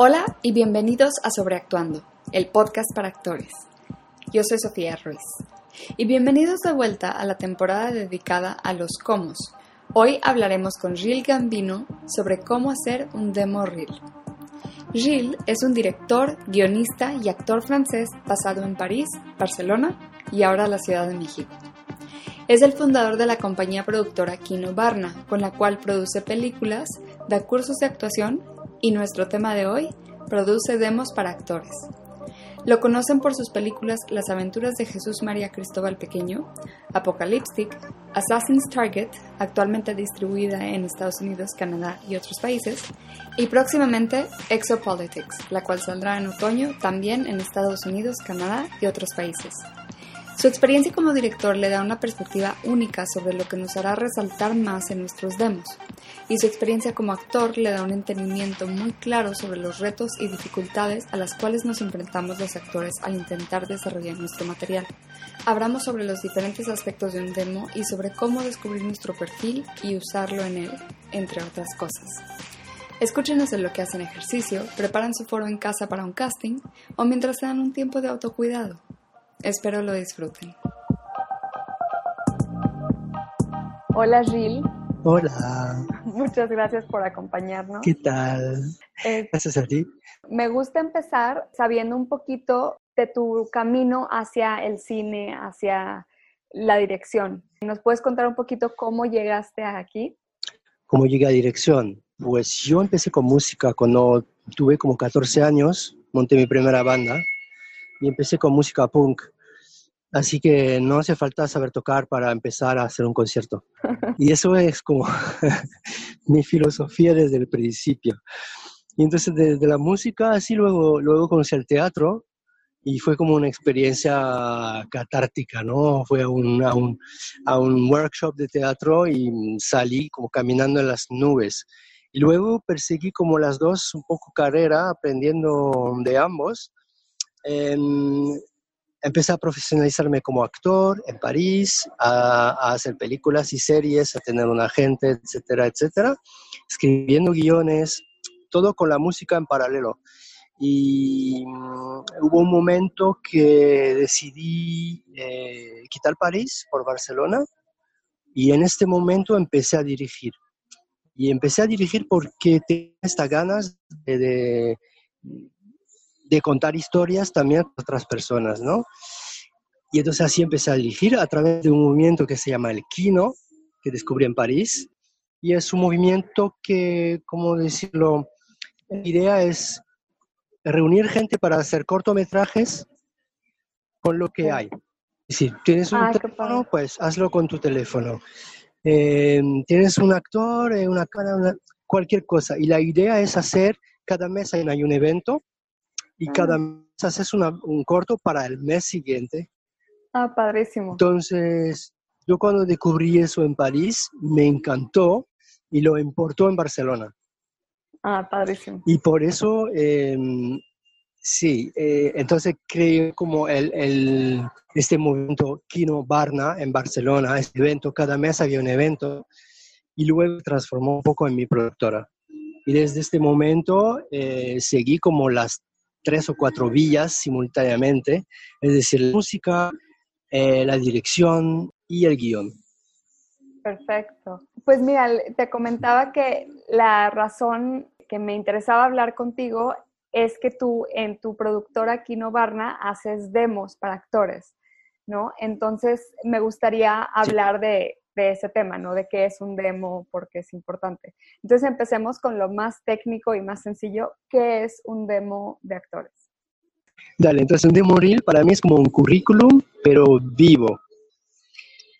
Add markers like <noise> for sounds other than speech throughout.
Hola y bienvenidos a Sobreactuando, el podcast para actores. Yo soy Sofía Ruiz. Y bienvenidos de vuelta a la temporada dedicada a los comos. Hoy hablaremos con Gilles Gambino sobre cómo hacer un demo reel. Gilles es un director, guionista y actor francés basado en París, Barcelona y ahora la Ciudad de México. Es el fundador de la compañía productora Kino Barna, con la cual produce películas, da cursos de actuación y nuestro tema de hoy, produce demos para actores. Lo conocen por sus películas Las aventuras de Jesús María Cristóbal Pequeño, Apocalyptic, Assassin's Target, actualmente distribuida en Estados Unidos, Canadá y otros países, y próximamente Exopolitics, la cual saldrá en otoño también en Estados Unidos, Canadá y otros países. Su experiencia como director le da una perspectiva única sobre lo que nos hará resaltar más en nuestros demos, y su experiencia como actor le da un entendimiento muy claro sobre los retos y dificultades a las cuales nos enfrentamos los actores al intentar desarrollar nuestro material. Hablamos sobre los diferentes aspectos de un demo y sobre cómo descubrir nuestro perfil y usarlo en él, entre otras cosas. Escúchenos en lo que hacen ejercicio, preparan su foro en casa para un casting o mientras se dan un tiempo de autocuidado. Espero lo disfruten. Hola Gil. Hola. Muchas gracias por acompañarnos. ¿Qué tal? Eh, gracias a ti. Me gusta empezar sabiendo un poquito de tu camino hacia el cine, hacia la dirección. ¿Nos puedes contar un poquito cómo llegaste aquí? ¿Cómo llegué a dirección? Pues yo empecé con música cuando tuve como 14 años, monté mi primera banda y empecé con música punk. Así que no hace falta saber tocar para empezar a hacer un concierto. <laughs> Y eso es como <laughs> mi filosofía desde el principio. Y entonces desde la música, así luego, luego conocí el teatro y fue como una experiencia catártica, ¿no? Fue a un, a un, a un workshop de teatro y salí como caminando en las nubes. Y luego perseguí como las dos un poco carrera, aprendiendo de ambos empecé a profesionalizarme como actor en París, a, hacer películas y series, a tener un agente, etcétera, etcétera, escribiendo guiones, todo con la música en paralelo. Y mm, hubo un momento que decidí eh, quitar París por Barcelona y en este momento empecé a dirigir. Y empecé a dirigir porque tenía estas ganas de de contar historias también a otras personas, ¿no? Y entonces así empecé a dirigir a través de un movimiento que se llama el Kino, que descubrí en París. Y es un movimiento que, ¿cómo decirlo? La idea es reunir gente para hacer cortometrajes con lo que hay. Si tienes un ah, teléfono, pues hazlo con tu teléfono. Eh, tienes un actor, eh, una cara, cualquier cosa. Y la idea es hacer, cada mes hay un evento y cada ah. mes haces un corto para el mes siguiente. Ah, padrísimo. Entonces, yo cuando descubrí eso en París, me encantó y lo importó en Barcelona. Ah, padrísimo. Y por eso, em, sí, eh, entonces creé como el, el, este movimiento Kino Barna en Barcelona, este evento, cada mes había un evento, y luego transformó un poco en mi productora. Y desde este momento eh, seguí como las tres o cuatro villas simultáneamente, es decir, la música, eh, la dirección y el guion. Perfecto. Pues mira, te comentaba que la razón que me interesaba hablar contigo es que tú en tu productora Kino Barna haces demos para actores, ¿no? Entonces me gustaría hablar de de ese tema, ¿no? De qué es un demo, porque es importante. Entonces empecemos con lo más técnico y más sencillo, ¿qué es un demo de actores? Dale, entonces un demo reel para mí es como un currículum, pero vivo.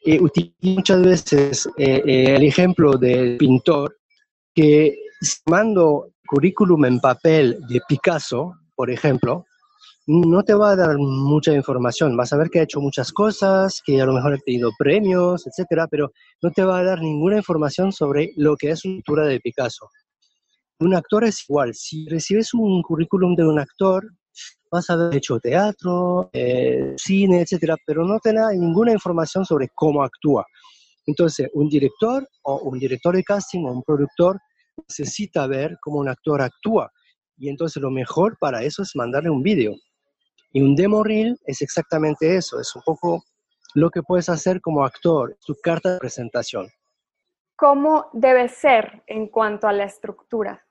Eh, utilizo muchas veces eh, eh, el ejemplo del pintor que mando currículum en papel de Picasso, por ejemplo, no te va a dar mucha información. Vas a ver que ha hecho muchas cosas, que a lo mejor ha tenido premios, etcétera, pero no te va a dar ninguna información sobre lo que es una pintura de Picasso. Un actor es igual. Si recibes un currículum de un actor, vas a haber hecho teatro, eh, cine, etcétera, pero no te da ninguna información sobre cómo actúa. Entonces, un director o un director de casting o un productor necesita ver cómo un actor actúa Y entonces lo mejor para eso es mandarle un vídeo. Y un demo reel es exactamente eso, es un poco lo que puedes hacer como actor, tu carta de presentación. ¿Cómo debe ser en cuanto a la estructura?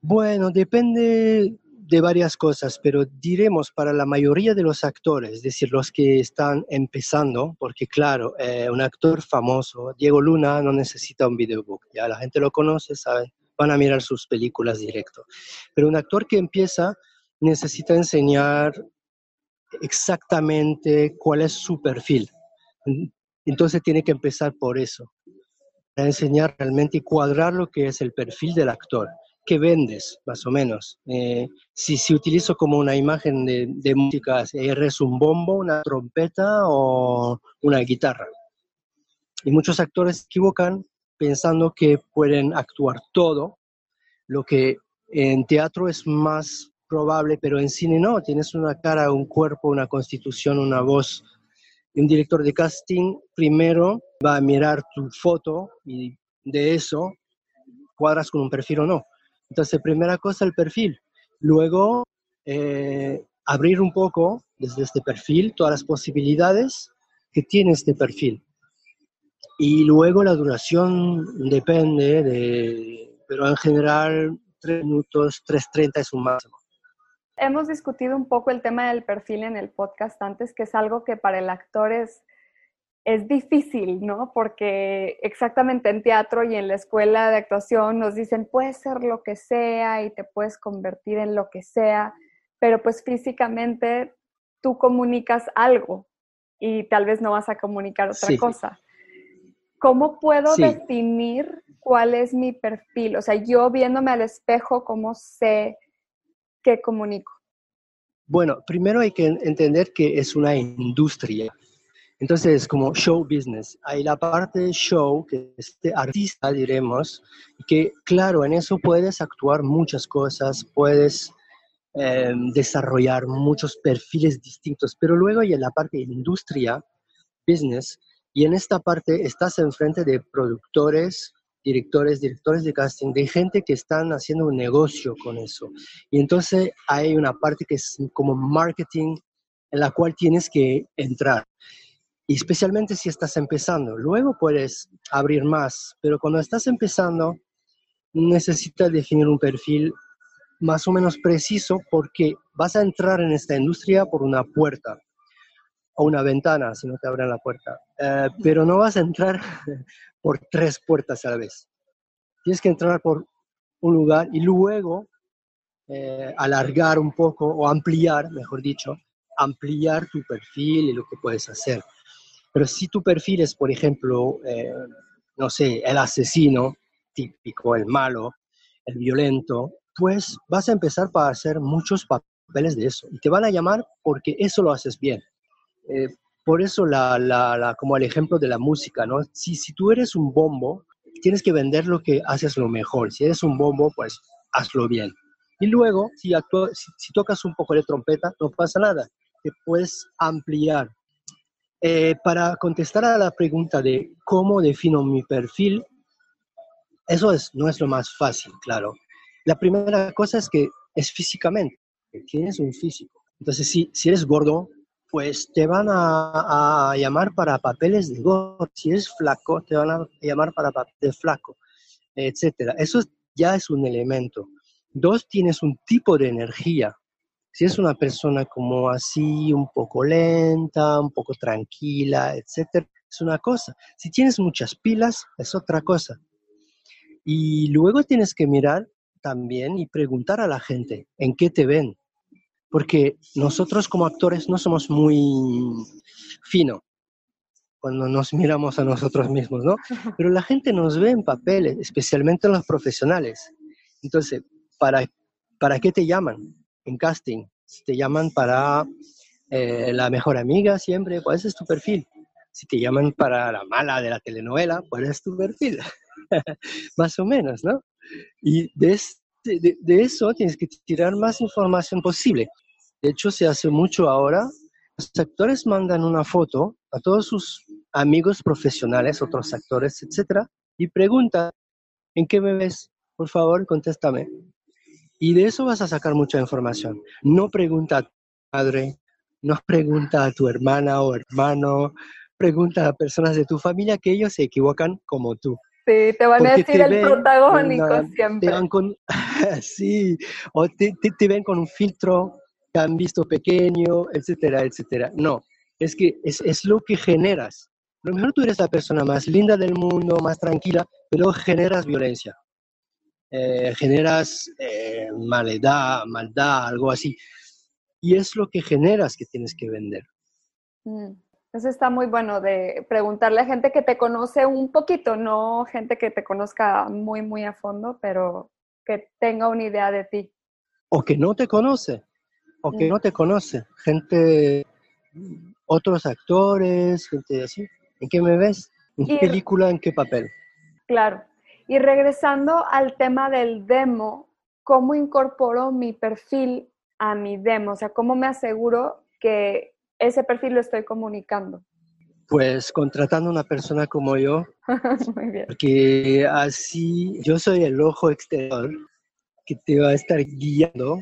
Bueno, depende de varias cosas, pero diremos para la mayoría de los actores, es decir, los que están empezando, porque claro, eh, un actor famoso, Diego Luna, no necesita un videobook, ya la gente lo conoce, saben, van a mirar sus películas directo. Pero un actor que empieza necesita enseñar exactamente cuál es su perfil. Entonces tiene que empezar por eso, para enseñar realmente y cuadrar lo que es el perfil del actor. ¿Qué vendes, más o menos? Eh, si, si utilizo como una imagen de, de música, ¿eres un bombo, una trompeta o una guitarra? Y muchos actores equivocan pensando que pueden actuar todo, lo que en teatro es más probable, pero en cine no, tienes una cara, un cuerpo, una constitución, una voz. Un director de casting primero va a mirar tu foto y de eso cuadras con un perfil o no. Entonces, primera cosa, el perfil. Luego, eh, abrir un poco desde este perfil todas las posibilidades que tiene este perfil. Y luego la duración depende de, pero en general, tres minutos, 3.30 es un máximo. Hemos discutido un poco el tema del perfil en el podcast antes, que es algo que para el actor es, es difícil, ¿no? Porque exactamente en teatro y en la escuela de actuación nos dicen, puedes ser lo que sea y te puedes convertir en lo que sea, pero pues físicamente tú comunicas algo y tal vez no vas a comunicar otra cosa. ¿Cómo puedo definir cuál es mi perfil? O sea, yo viéndome al espejo, ¿cómo sé qué comunico? Bueno, primero hay que entender que es una industria. Entonces, como show business, hay la parte show, que es de artista, diremos, que claro, en eso puedes actuar muchas cosas, puedes em, desarrollar muchos perfiles distintos, pero luego hay la parte industria, business, y en esta parte estás enfrente de productores, directores, directores de casting, de gente que están haciendo un negocio con eso. Y entonces hay una parte que es como marketing en la cual tienes que entrar. Y especialmente si estás empezando. Luego puedes abrir más, pero cuando estás empezando necesitas definir un perfil más o menos preciso porque vas a entrar en esta industria por una puerta o una ventana si no te abren la puerta. Eh, pero no vas a entrar <laughs> por tres puertas a la vez. Tienes que entrar por un lugar y luego eh, alargar un poco o ampliar, mejor dicho, ampliar tu perfil y lo que puedes hacer. Pero si tu perfil es, por ejemplo, eh, no sé, el asesino típico, el malo, el violento, pues vas a empezar para hacer muchos papeles de eso y te van a llamar porque eso lo haces bien. Eh, por eso, la, la, como el ejemplo de la música, ¿no? Si, si tú eres un bombo, tienes que vender lo que haces lo mejor. Si eres un bombo, pues hazlo bien. Y luego, si, si, tocas un poco de trompeta, no pasa nada. Te puedes ampliar. Eh, para contestar a la pregunta de cómo defino mi perfil, eso es, no es lo más fácil, claro. La primera cosa es que es físicamente, que tienes un físico. Entonces, si, si eres gordo, pues te van a, llamar para papeles de gordo. Si eres flaco, te van a llamar para de flaco, etcétera. Eso ya es un elemento. Dos, tienes un tipo de energía. Si es una persona como así, un poco lenta, un poco tranquila, etcétera, es una cosa. Si tienes muchas pilas, es otra cosa. Y luego tienes que mirar también y preguntar a la gente en qué te ven porque nosotros como actores no somos muy finos cuando nos miramos a nosotros mismos, ¿no? Pero la gente nos ve en papeles, especialmente los profesionales. Entonces, ¿para, para qué te llaman en casting? Si te llaman para eh, la mejor amiga siempre, pues ese es tu perfil. Si te llaman para la mala de la telenovela, pues es tu perfil. <laughs> Más o menos, ¿no? Y de, de, eso tienes que tirar más información posible. De hecho, se hace mucho ahora. Los actores mandan una foto a todos sus amigos profesionales, otros actores, etcétera, y preguntan, ¿en qué me ves? Por favor, contéstame. Y de eso vas a sacar mucha información. No pregunta a tu madre, no pregunta a tu hermana o hermano, pregunta a personas de tu familia que ellos se equivocan como tú. Sí, te van a decir el protagónico siempre. con, <laughs> sí, o te, te, ven con un filtro que han visto pequeño, etcétera, etcétera. No, es que es, es lo que generas. A lo mejor tú eres la persona más linda del mundo, más tranquila, pero generas violencia. Eh, generas eh, maldad, maldad, algo así. Y es lo que generas que tienes que vender. Mm. Eso está muy bueno de preguntarle a gente que te conoce un poquito, no gente que te conozca muy, muy a fondo, pero que tenga una idea de ti. O que no te conoce, o que mm. no te conoce. Gente, otros actores, gente así. ¿En qué me ves? ¿En qué película? ¿En qué papel? Claro. Y regresando al tema del demo, ¿cómo incorporo mi perfil a mi demo? O sea, ¿cómo me aseguro que ese perfil lo estoy comunicando? Pues contratando a una persona como yo, <laughs> Muy bien. porque así yo soy el ojo exterior que te va a estar guiando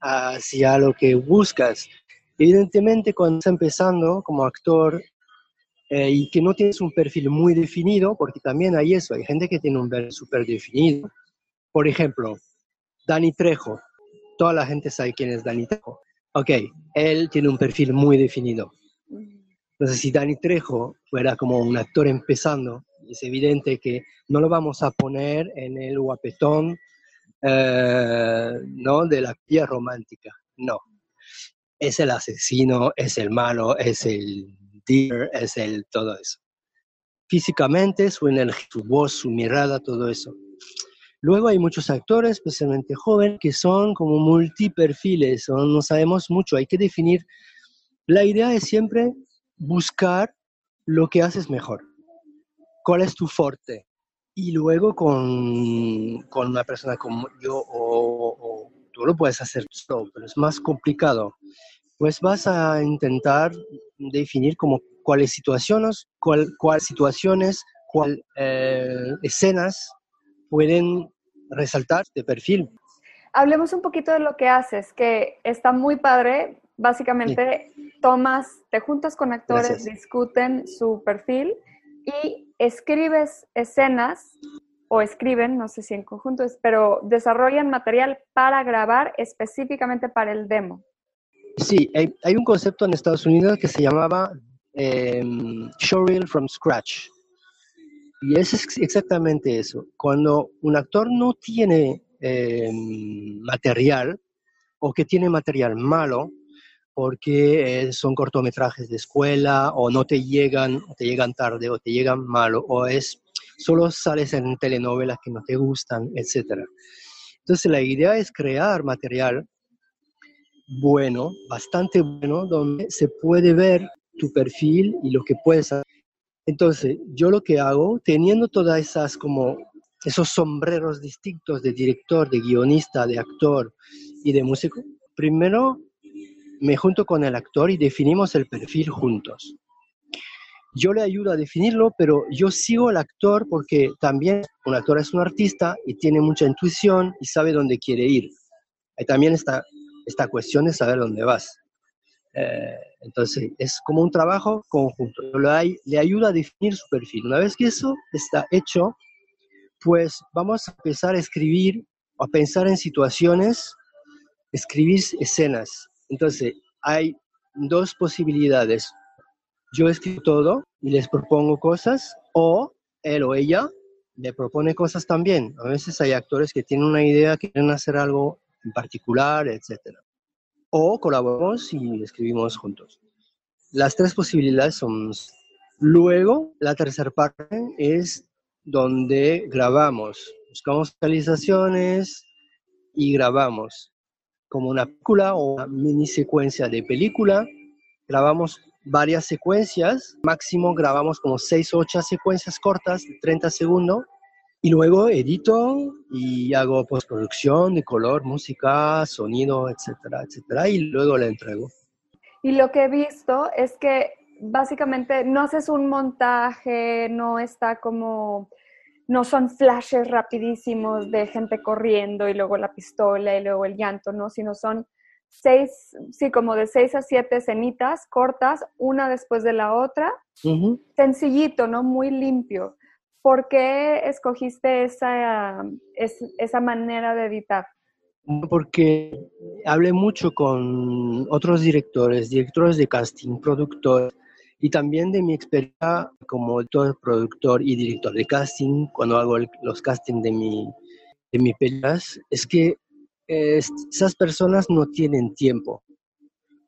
hacia lo que buscas. Evidentemente, cuando estás empezando como actor eh, y que no tienes un perfil muy definido, porque también hay eso, hay gente que tiene un perfil súper definido. Por ejemplo, Dani Trejo. Toda la gente sabe quién es Dani Trejo ok, él tiene un perfil muy definido. Entonces, si Dani Trejo fuera como un actor empezando, es evidente que no lo vamos a poner en el guapetón eh, ¿no? de la pía romántica. No. Es el asesino, es el malo, es el dealer, es el todo eso. Físicamente, su energía, su voz, su mirada, todo eso. Luego hay muchos actores, especialmente jóvenes, que son como multiperfiles, no sabemos mucho, hay que definir. La idea es siempre buscar lo que haces mejor. ¿Cuál es tu fuerte? Y luego con, con una persona como yo, o, tú lo puedes hacer solo, pero es más complicado, pues vas a intentar definir como cuáles situaciones, cuál, cuál situaciones, cuál eh, escenas pueden resaltar de perfil. Hablemos un poquito de lo que haces, que está muy padre. Básicamente, tomas, te juntas con actores, discuten su perfil y escribes escenas o escriben, no sé si en conjunto, pero desarrollan material para grabar específicamente para el demo. Sí, hay, un concepto en Estados Unidos que se llamaba eh, showreel from scratch. Y es exactamente eso. Cuando un actor no tiene eh, material o que tiene material malo, porque eh, son cortometrajes de escuela o no te llegan, te llegan tarde o te llegan malo o es solo sales en telenovelas que no te gustan, etc. Entonces la idea es crear material bueno, bastante bueno, donde se puede ver tu perfil y lo que puedes hacer entonces, yo lo que hago, teniendo todas esas como esos sombreros distintos de director, de guionista, de actor y de músico, primero me junto con el actor y definimos el perfil juntos. Yo le ayudo a definirlo, pero yo sigo al actor porque también un actor es un artista y tiene mucha intuición y sabe dónde quiere ir. Hay también esta, esta cuestión de saber dónde vas. Eh, entonces, es como un trabajo conjunto. Le, le ayuda a definir su perfil. Una vez que eso está hecho, pues vamos a empezar a escribir, a pensar en situaciones, escribir escenas. Entonces, hay dos posibilidades. Yo escribo todo y les propongo cosas, o él o ella me propone cosas también. A veces hay actores que tienen una idea, quieren hacer algo en particular, etcétera o colaboramos y escribimos juntos. Las tres posibilidades son... Luego, la tercera parte es donde grabamos. Buscamos realizaciones y grabamos como una película o una mini secuencia de película. Grabamos varias secuencias, máximo grabamos como 6 o 8 secuencias cortas de 30 segundos y luego edito y hago postproducción de color, música, sonido, etcétera, etcétera, y luego le entrego. Y lo que he visto es que básicamente no haces un montaje, no está como no son flashes rapidísimos de gente corriendo y luego la pistola y luego el llanto, ¿no? Sino son seis, sí, como de seis a siete escenitas cortas, una después de la otra, sencillito, ¿no? Muy limpio. ¿Por qué escogiste esa, esa manera de editar? Porque hablé mucho con otros directores, directores de casting, productores, y también de mi experiencia como productor y director de casting, cuando hago los castings de mi, de mis películas, es que esas personas no tienen tiempo.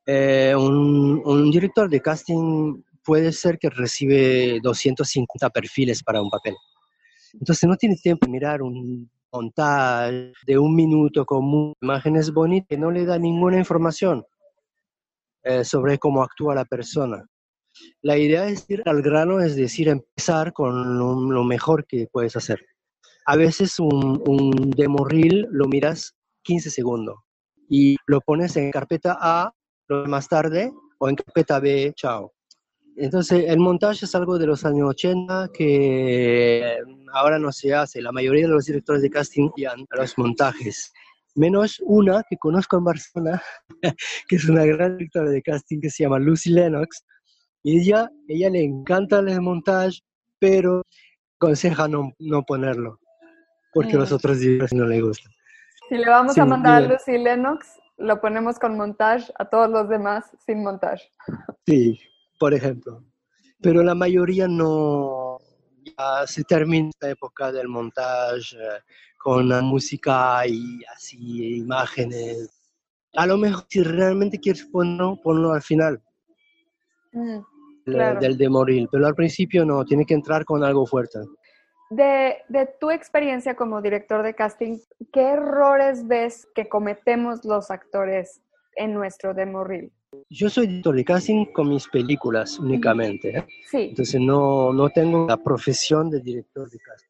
Eh, un, director de casting puede ser que recibe 250 perfiles para un papel. Entonces no tiene tiempo de mirar un montaje de un minuto con imágenes bonitas que no le da ninguna información eh, sobre cómo actúa la persona. La idea es ir al grano, es decir, empezar con lo, mejor que puedes hacer. A veces un, un, demo reel lo miras 15 segundos y lo pones en carpeta A más tarde o en carpeta B, chao. Entonces, el montaje es algo de los años 80 que ahora no se hace. La mayoría de los directores de casting ya los montajes. Menos una que conozco en Barcelona, <laughs> que es una gran directora de casting que se llama Lucy Lennox, y ella, ella le encanta el montaje, pero aconseja no, no ponerlo, porque a los otros directores no le gusta. Si le vamos a mandar a Lucy Lennox, lo ponemos con montaje, a todos los demás sin montaje. Sí, por ejemplo. Pero la mayoría no, ya se termina esta época del montaje eh, con la música y así imágenes. A lo mejor si realmente quieres ponerlo, ponlo al final. Mm del de morir, pero al principio no, tiene que entrar con algo fuerte. De, de, tu experiencia como director de casting, ¿qué errores ves que cometemos los actores en nuestro demo reel? Yo soy director de casting con mis películas únicamente, ¿eh? sí. entonces no, no tengo la profesión de director de casting,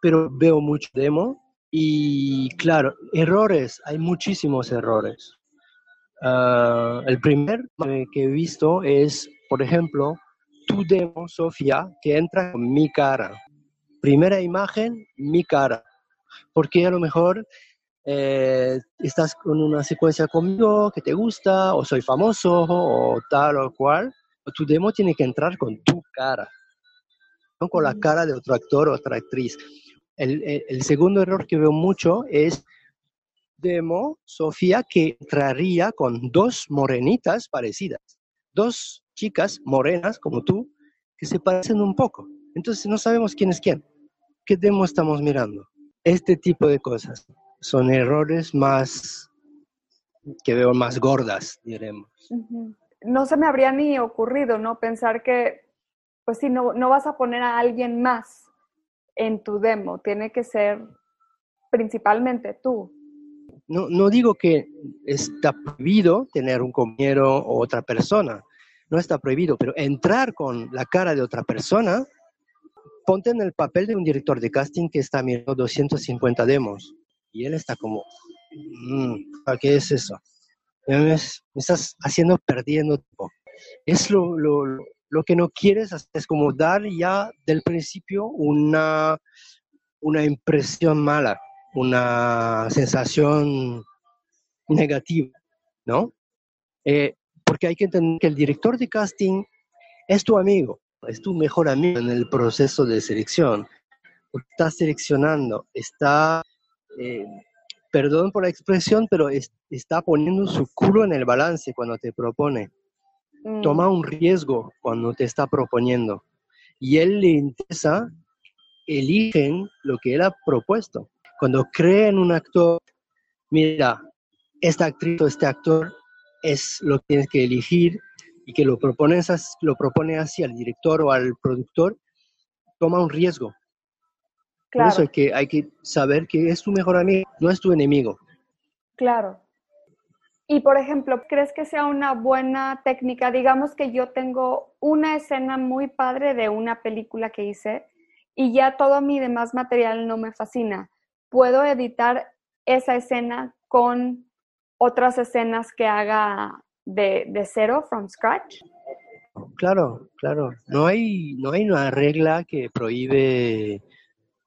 pero veo mucho demo y claro, errores, hay muchísimos errores. Ah, el primer que he visto es por ejemplo, tu demo, Sofía, que entra con mi cara. Primera imagen, mi cara. Porque a lo mejor eh, estás con una secuencia conmigo que te gusta, o soy famoso, o tal o cual. Tu demo tiene que entrar con tu cara, no con la cara de otro actor o otra actriz. El, el segundo error que veo mucho es demo, Sofía, que entraría con dos morenitas parecidas. Dos chicas morenas como tú que se parecen un poco. Entonces no sabemos quién es quién. ¿Qué demo estamos mirando? Este tipo de cosas son errores más que veo más gordas, diremos. No se me habría ni ocurrido, ¿no? Pensar que, pues si no, no vas a poner a alguien más en tu demo, tiene que ser principalmente tú. No, no digo que está prohibido tener un compañero o otra persona, no está prohibido, pero entrar con la cara de otra persona, ponte en el papel de un director de casting que está mirando 250 demos y él está como, mm, ¿qué es eso? Me, estás haciendo perdiendo. Es lo, lo, lo, que no quieres es como dar ya del principio una, una impresión mala, una sensación negativa, ¿no? Eh, porque hay que entender que el director de casting es tu amigo, es tu mejor amigo en el proceso de selección. Está seleccionando, está, eh, perdón por la expresión, pero está poniendo su culo en el balance cuando te propone. Mm. Toma un riesgo cuando te está proponiendo. Y él le interesa, eligen lo que él ha propuesto. Cuando cree en un actor, mira, esta actriz o este actor es lo que tienes que elegir y que lo, propones, lo propone así al director o al productor, toma un riesgo. Claro. Por eso hay que, hay que saber que es tu mejor amigo, no es tu enemigo. Claro. Y por ejemplo, ¿crees que sea una buena técnica? Digamos que yo tengo una escena muy padre de una película que hice y ya todo mi demás material no me fascina. ¿Puedo editar esa escena con otras escenas que haga de, de cero, from scratch? Claro, claro. No hay, no hay una regla que prohíbe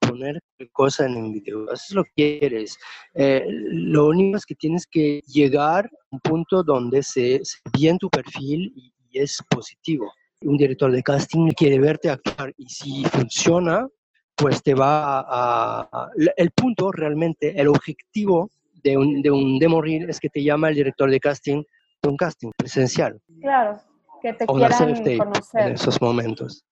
poner cosa en un video, haces lo que quieres. Eh, lo único es que tienes que llegar a un punto donde se, se bien tu perfil y, y es positivo. Un director de casting quiere verte actuar y si funciona, pues te va a, a- El punto realmente, el objetivo de un, de un demo reel es que te llama el director de casting de un casting presencial Claro, que te o quieran self-tape en conocer. esos momentos.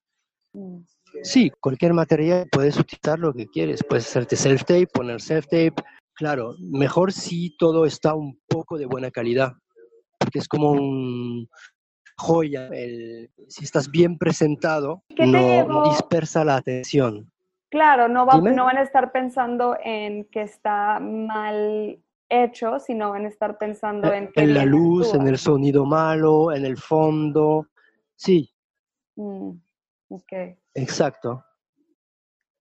Mm. Sí, cualquier material puedes utilizar lo que quieres. Puedes hacerte self-tape, poner self-tape. Claro, mejor si todo está un poco de buena calidad, porque es como un joya. el- si estás bien presentado, ¿Qué te no, dispersa la atención. Claro, no, va- no van a estar pensando en que está mal hecho, sino van a estar pensando en que En la luz, en el sonido malo, en el fondo. Sí, Mm, ok. Exacto.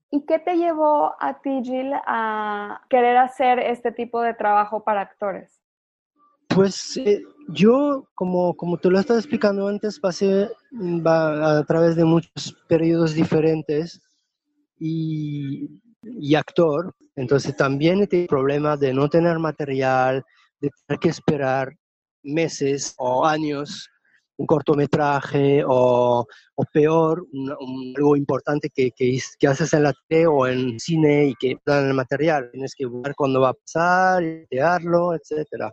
¿Y qué te llevó a ti, Jill, a querer hacer este tipo de trabajo para actores? Pues eh, yo, como, como te lo estaba explicando antes, pasé mm, a través de muchos periodos diferentes y, y actor, entonces también he tenido problemas de no tener material, de tener que esperar meses o años un cortometraje o, o peor, un- un- algo importante que, que, haces en la tele o en cine y que dan el material. Tienes que ver cuándo va a pasar, idearlo, etcétera.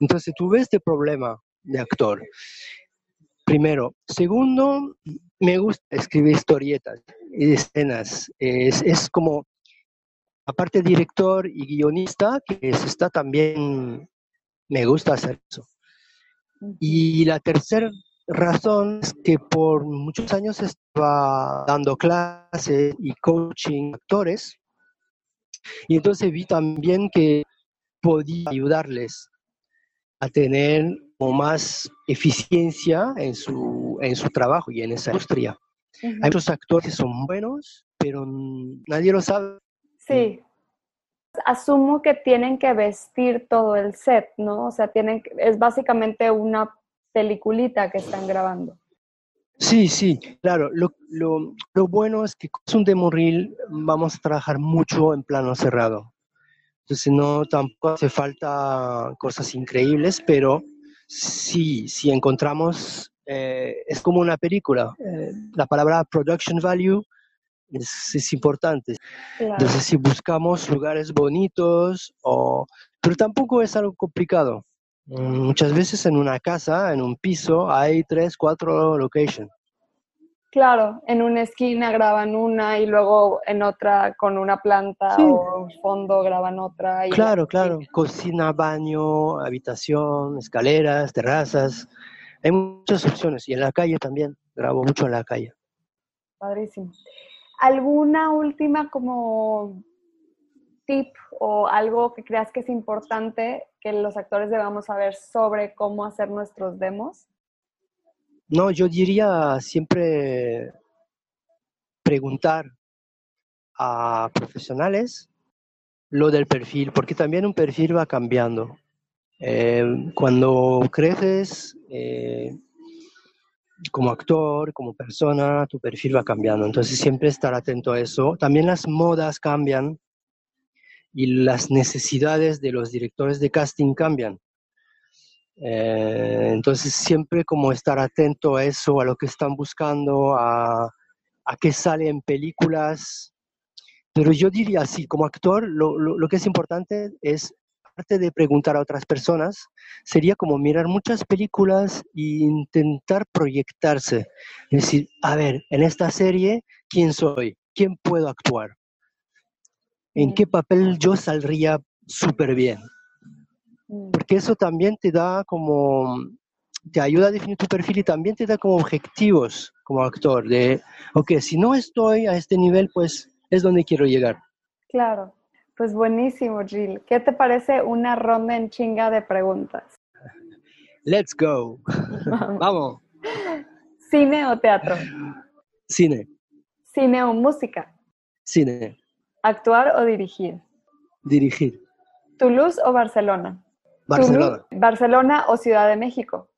Entonces tuve este problema de actor. Primero. Segundo, me gusta escribir historietas y escenas. Es, es como, aparte director y guionista, que es- está también, me gusta hacer eso. Y la tercera razón es que por muchos años estaba dando clases y coaching actores y entonces vi también que podía ayudarles a tener más eficiencia en su, en su trabajo y en esa industria. Hay muchos actores que son buenos, pero nadie lo sabe. Sí. Asumo que tienen que vestir todo el set, ¿no? O sea, tienen es básicamente una peliculita que están grabando. Sí, sí, claro. Lo, lo, lo bueno es que con un demo reel vamos a trabajar mucho en plano cerrado. Entonces no tampoco hace falta cosas increíbles, pero sí, si encontramos, eh, es como una película. eh, la palabra production value es, es importante. Claro. Entonces si buscamos lugares bonitos, o, pero tampoco es algo complicado. Muchas veces en una casa, en un piso, hay tres, cuatro locations. Claro, en una esquina graban una y luego en otra con una planta Sí. o un fondo graban otra. Y Claro, claro. Cocina, baño, habitación, escaleras, terrazas. Hay muchas opciones. Y en la calle también. Grabo mucho en la calle. Padrísimo. ¿Alguna última como tip o algo que creas que es importante que los actores debamos saber sobre cómo hacer nuestros demos? No, yo diría siempre preguntar a profesionales lo del perfil, porque también un perfil va cambiando. Eh, cuando creces eh, como actor, como persona, tu perfil va cambiando. Entonces siempre estar atento a eso. También las modas cambian y las necesidades de los directores de casting cambian. Eh, entonces siempre como estar atento a eso, a lo que están buscando, a, a qué sale en películas. Pero yo diría así, como actor, lo, lo, lo que es importante es, aparte de preguntar a otras personas, sería como mirar muchas películas e intentar proyectarse. Es decir, a ver, en esta serie, ¿quién soy? ¿Quién puedo actuar? ¿En qué papel yo saldría súper bien? Mm, porque eso también te da como, te ayuda a definir tu perfil y también te da como objetivos como actor, de, ok, si no estoy a este nivel, pues es donde quiero llegar. Claro. Pues buenísimo, Jill. ¿Qué te parece una ronda en chinga de preguntas? Let's go. Vamos. <laughs> ¿Cine o teatro? Cine, ¿Cine o música? cine, ¿Actuar o dirigir? dirigir. ¿Toulouse o Barcelona? Barcelona. Toulouse, ¿Barcelona o Ciudad de México?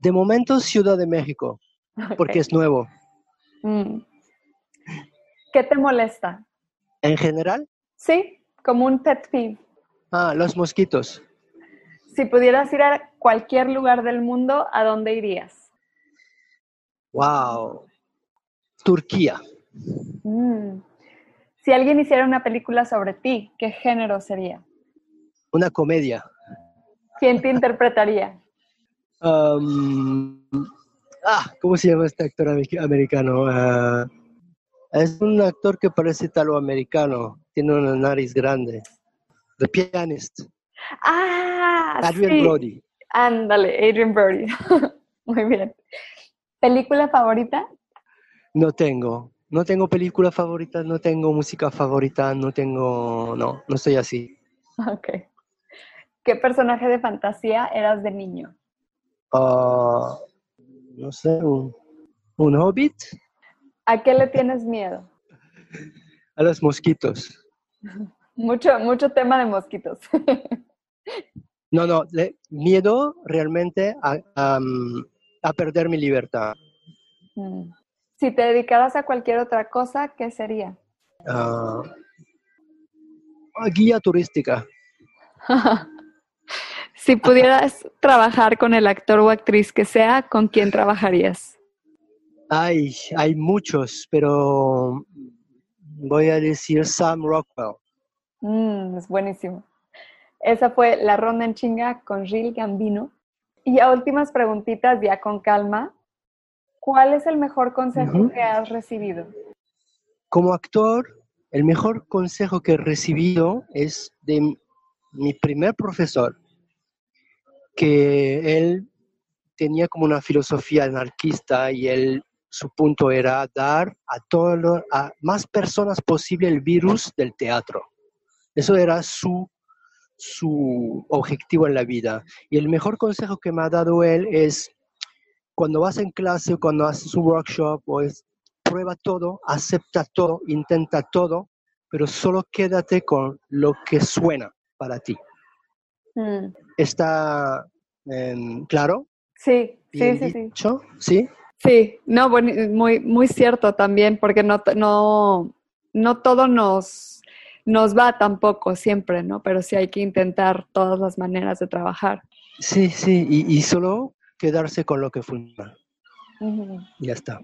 De momento, Ciudad de México, porque es nuevo. Mm. ¿Qué te molesta? ¿En general? Sí, como un pet peeve. Ah, los mosquitos. Si pudieras ir a cualquier lugar del mundo, ¿a dónde irías? Wow. Turquía. Mm. Si alguien hiciera una película sobre ti, ¿qué género sería? Una comedia. ¿Quién te interpretaría? Um, ah, ¿cómo se llama este actor americano? Ah, es un actor que parece italoamericano. Tiene una nariz grande. The Pianist. Ah, Adrian Brody. Ándale, Adrian Brody. <laughs> Muy bien. ¿Película favorita? No tengo. No tengo película favorita, no tengo música favorita, no tengo... No, no soy así. <laughs> Ok. ¿Qué personaje de fantasía eras de niño? Ah, no sé, un, un hobbit. ¿A qué le tienes miedo? A los mosquitos. <laughs> Mucho, mucho tema de mosquitos. <laughs> No, no, le- miedo realmente a, a perder mi libertad. Mm. Si te dedicaras a cualquier otra cosa, ¿qué sería? Ah, ah, guía turística. <laughs> si pudieras trabajar con el actor o actriz que sea, ¿con quién trabajarías? Hay, hay muchos, pero voy a decir Sam Rockwell. Mm, es buenísimo. Esa fue la ronda en chinga con Gil Gambino. Y a últimas preguntitas, ya con calma. ¿Cuál es el mejor consejo que has recibido? Como actor, el mejor consejo que he recibido es de mi primer profesor, que él tenía como una filosofía anarquista y él, su punto era dar a, todo a más personas posible el virus del teatro. Eso era su, su objetivo en la vida. Y el mejor consejo que me ha dado él es, cuando vas en clase, o cuando haces un workshop, o es, prueba todo, acepta todo, intenta todo, pero solo quédate con lo que suena para ti. Mm, ¿Está em, claro? Sí, sí, ¿Bien sí, sí. dicho? ¿Sí? Sí, no, muy, muy cierto también, porque no, no, no todo nos, nos va tampoco siempre, ¿no? Pero sí hay que intentar todas las maneras de trabajar. Sí, sí, y, y solo quedarse con lo que funciona. Ya está.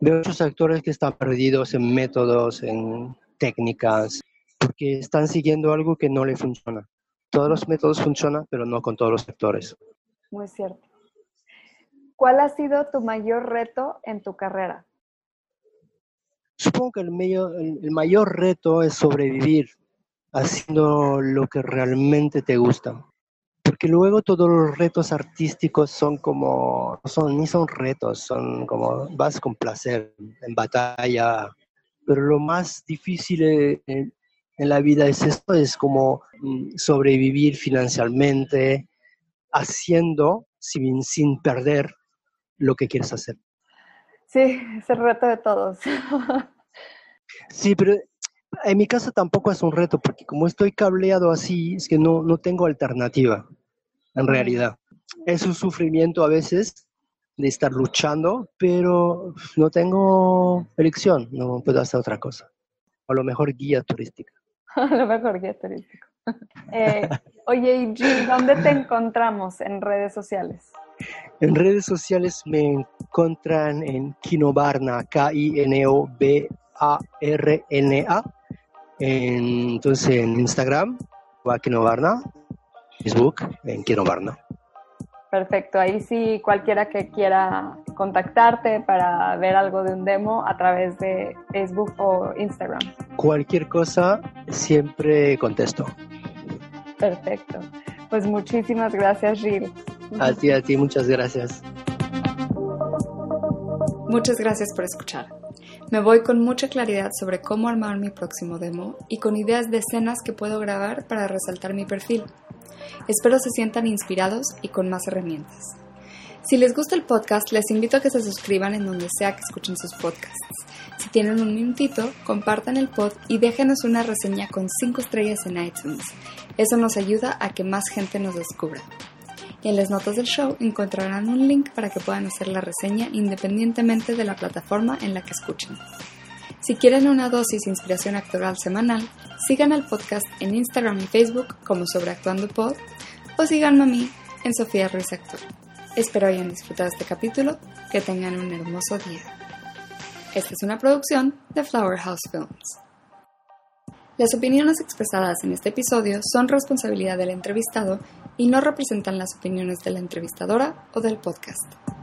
Veo muchos actores que están perdidos en métodos, en técnicas, porque están siguiendo algo que no le funciona. Todos los métodos funcionan, pero no con todos los actores. Muy cierto. ¿Cuál ha sido tu mayor reto en tu carrera? Supongo que el, medio- el- el mayor reto es sobrevivir haciendo lo que realmente te gusta. Porque luego todos los retos artísticos son como, no son, ni son retos, son como vas con placer en batalla. Pero lo más difícil eh, en, en la vida es esto, es como mm, sobrevivir financieramente, haciendo sin, sin perder lo que quieres hacer. Sí, es el reto de todos. Sí, pero en mi caso tampoco es un reto, porque como estoy cableado así, es que no, no tengo alternativa, en realidad. Es un sufrimiento a veces de estar luchando, pero no tengo elección, no puedo hacer otra cosa. A lo mejor guía turística. <laughs> Lo mejor guía turístico. <laughs> Eh, oye, y Jill, ¿dónde te encontramos en redes sociales? En redes sociales me encuentran en Kinobarna, K-I-N-O-B-A-R-N-A. En- Entonces en Instagram, va Kinobarna, Facebook, en Kinobarna. Perfecto, ahí sí cualquiera que quiera contactarte para ver algo de un demo a través de Facebook o Instagram. Cualquier cosa, siempre contesto. Perfecto. Pues muchísimas gracias, Jill. A ti, a ti, muchas gracias. Muchas gracias por escuchar. Me voy con mucha claridad sobre cómo armar mi próximo demo y con ideas de escenas que puedo grabar para resaltar mi perfil. Espero se sientan inspirados y con más herramientas. Si les gusta el podcast, les invito a que se suscriban en donde sea que escuchen sus podcasts. Si tienen un minutito, compartan el pod y déjenos una reseña con 5 estrellas en iTunes. Eso nos ayuda a que más gente nos descubra. En las notas del show encontrarán un link para que puedan hacer la reseña independientemente de la plataforma en la que escuchen. Si quieren una dosis de inspiración actoral semanal, sigan al podcast en Instagram y Facebook como Sobreactuando Pod o síganme a mí en Sofía Ruiz Actor. Espero hayan disfrutado este capítulo, que tengan un hermoso día. Esta es una producción de Flower House Films. Las opiniones expresadas en este episodio son responsabilidad del entrevistado y no representan las opiniones de la entrevistadora o del podcast.